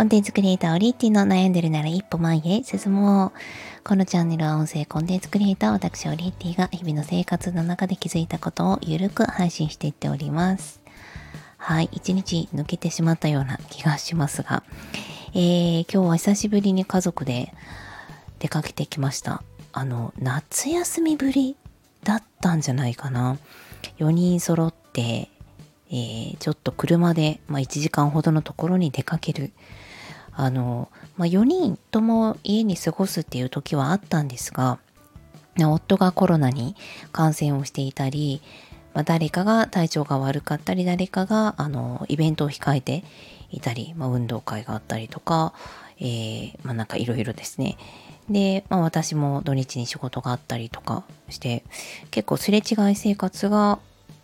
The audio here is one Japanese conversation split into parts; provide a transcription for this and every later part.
コンテンツクリエイターオリッティの悩んでるなら一歩前へ進もう。このチャンネルは音声コンテンツクリエイター私オリッティが日々の生活の中で気づいたことをゆるく配信していっております。はい、一日抜けてしまったような気がしますが、えー、今日は久しぶりに家族で出かけてきました。あの、夏休みぶりだったんじゃないかな。4人揃って、えー、ちょっと車で、まあ、1時間ほどのところに出かける。あの、まあ、4人とも家に過ごすっていう時はあったんですが、夫がコロナに感染をしていたり、まあ、誰かが体調が悪かったり、誰かがあのイベントを控えていたり、まあ、運動会があったりとか、えー、まあ、なんかいろいろですね。で、まあ、私も土日に仕事があったりとかして、結構すれ違い生活が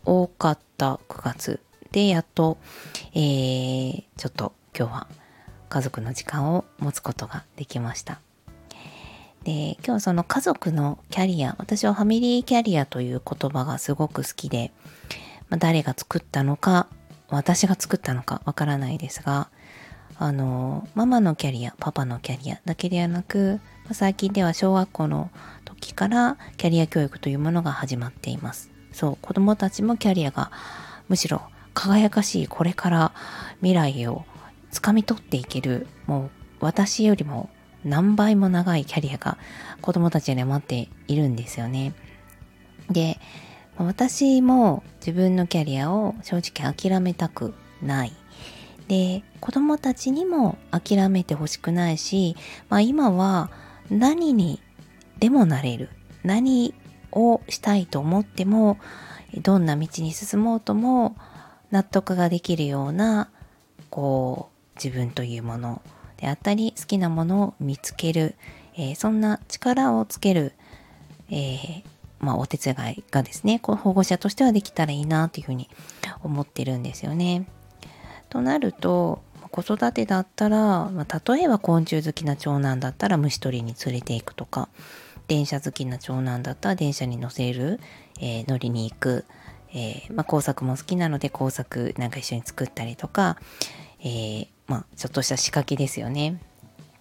多かった9月で、やっと、えー、ちょっと今日は家族の時間を持つことができました。で、今日その家族のキャリア、私はファミリーキャリアという言葉がすごく好きで、まあ、誰が作ったのか、私が作ったのかわからないですが、あの、ママのキャリア、パパのキャリアだけではなく、ま、最近では小学校の時からキャリア教育というものが始まっています。そう、子供たちもキャリアがむしろ輝かしいこれから未来を掴み取っていける、もう私よりも何倍も長いキャリアが子供たちには待っているんですよね。で、私も自分のキャリアを正直諦めたくない。で、子供たちにも諦めてほしくないし、まあ今は何にでもなれる。何をしたいと思っても、どんな道に進もうとも納得ができるような、こう、自分というものであったり、好きなものを見つける、えー、そんな力をつける、えー、まあ、お手伝いがですね、こう保護者としてはできたらいいなというふうに思ってるんですよね。となると、子育てだったら、まあ、例えば昆虫好きな長男だったら虫取りに連れて行くとか、電車好きな長男だったら電車に乗せる、えー、乗りに行く、えー、まあ、工作も好きなので工作なんか一緒に作ったりとか、えー、まあ、ちょっとした仕掛けですよね。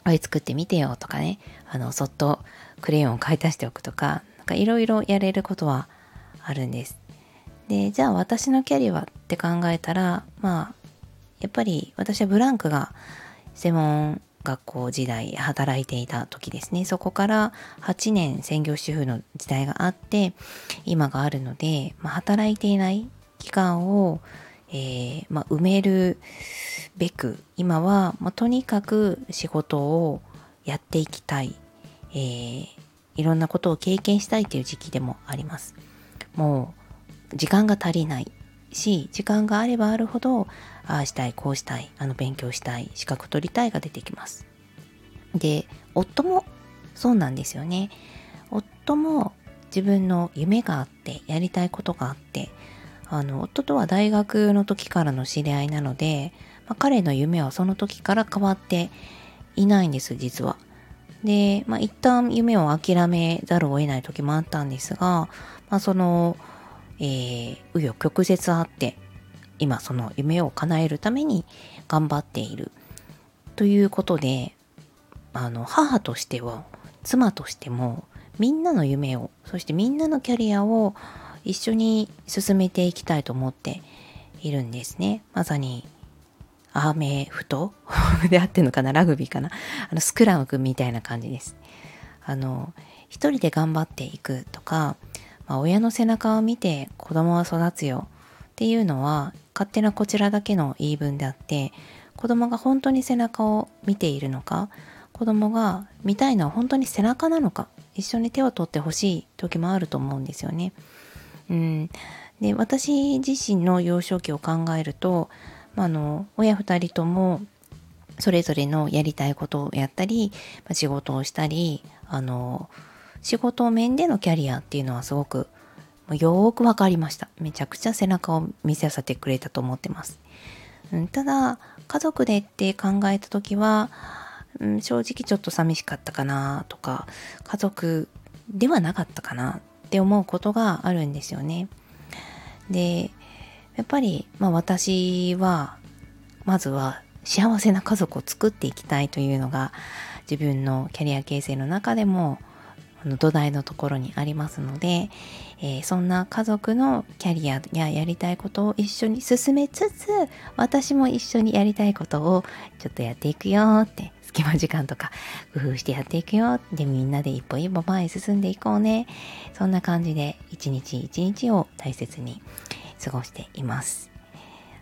あれ作ってみてよとかね、あの、そっとクレヨンを買い足しておくとか、なんかいろいろやれることはあるんです。で、じゃあ私のキャリアって考えたら、まあ、やっぱり私はブランクが専門学校時代働いていた時ですね。そこから8年専業主婦の時代があって、今があるので、まあ、働いていない期間を、えー、まあ、埋めるべく、今は、まあ、とにかく仕事をやっていきたい、えー、いろんなことを経験したいという時期でもあります。もう、時間が足りないし、時間があればあるほど、ああしたい、こうしたい、あの勉強したい、資格取りたいが出てきます。で、夫もそうなんですよね。夫も自分の夢があって、やりたいことがあって、あの、夫とは大学の時からの知り合いなので、まあ、彼の夢はその時から変わっていないんです、実は。で、まあ、一旦夢を諦めざるを得ない時もあったんですが、まあ、その、えー、紆余曲折あって、今その夢を叶えるために頑張っているということであの母としては妻としてもみんなの夢をそしてみんなのキャリアを一緒に進めていきたいと思っているんですねまさにアーメフト であってんのかな？ラグビーかな？あのスクラム君みたいな感じです。あの一人で頑張っていくとか、まあ、親の背中を見て子供は育つよ。っていうのは勝手なこちらだけの言い分であって子供が本当に背中を見ているのか？子供が見たいのは本当に背中なのか？一緒に手を取ってほしい時もあると思うんですよね。うん、で私自身の幼少期を考えると、まあ、の親2人ともそれぞれのやりたいことをやったり、ま、仕事をしたりあの仕事面でのキャリアっていうのはすごくよーくわかりました。めちゃくちゃ背中を見せさせてくれたと思ってます。うん、ただ、家族でって考えた時は、うん、正直ちょっと寂しかったかなとか、家族ではなかったかなって思うことがあるんですよね。で、やっぱり、まあ私は、まずは幸せな家族を作っていきたいというのが自分のキャリア形成の中でもの土台のところにありますので、えー、そんな家族のキャリアややりたいことを一緒に進めつつ私も一緒にやりたいことをちょっとやっていくよって隙間時間とか工夫してやっていくよでみんなで一歩一歩前へ進んでいこうね。そんな感じで一日一日を大切に過ごしています。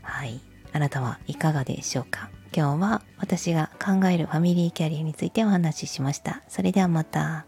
はい。あなたはいかがでしょうか？今日は私が考えるファミリーキャリアについてお話ししました。それではまた。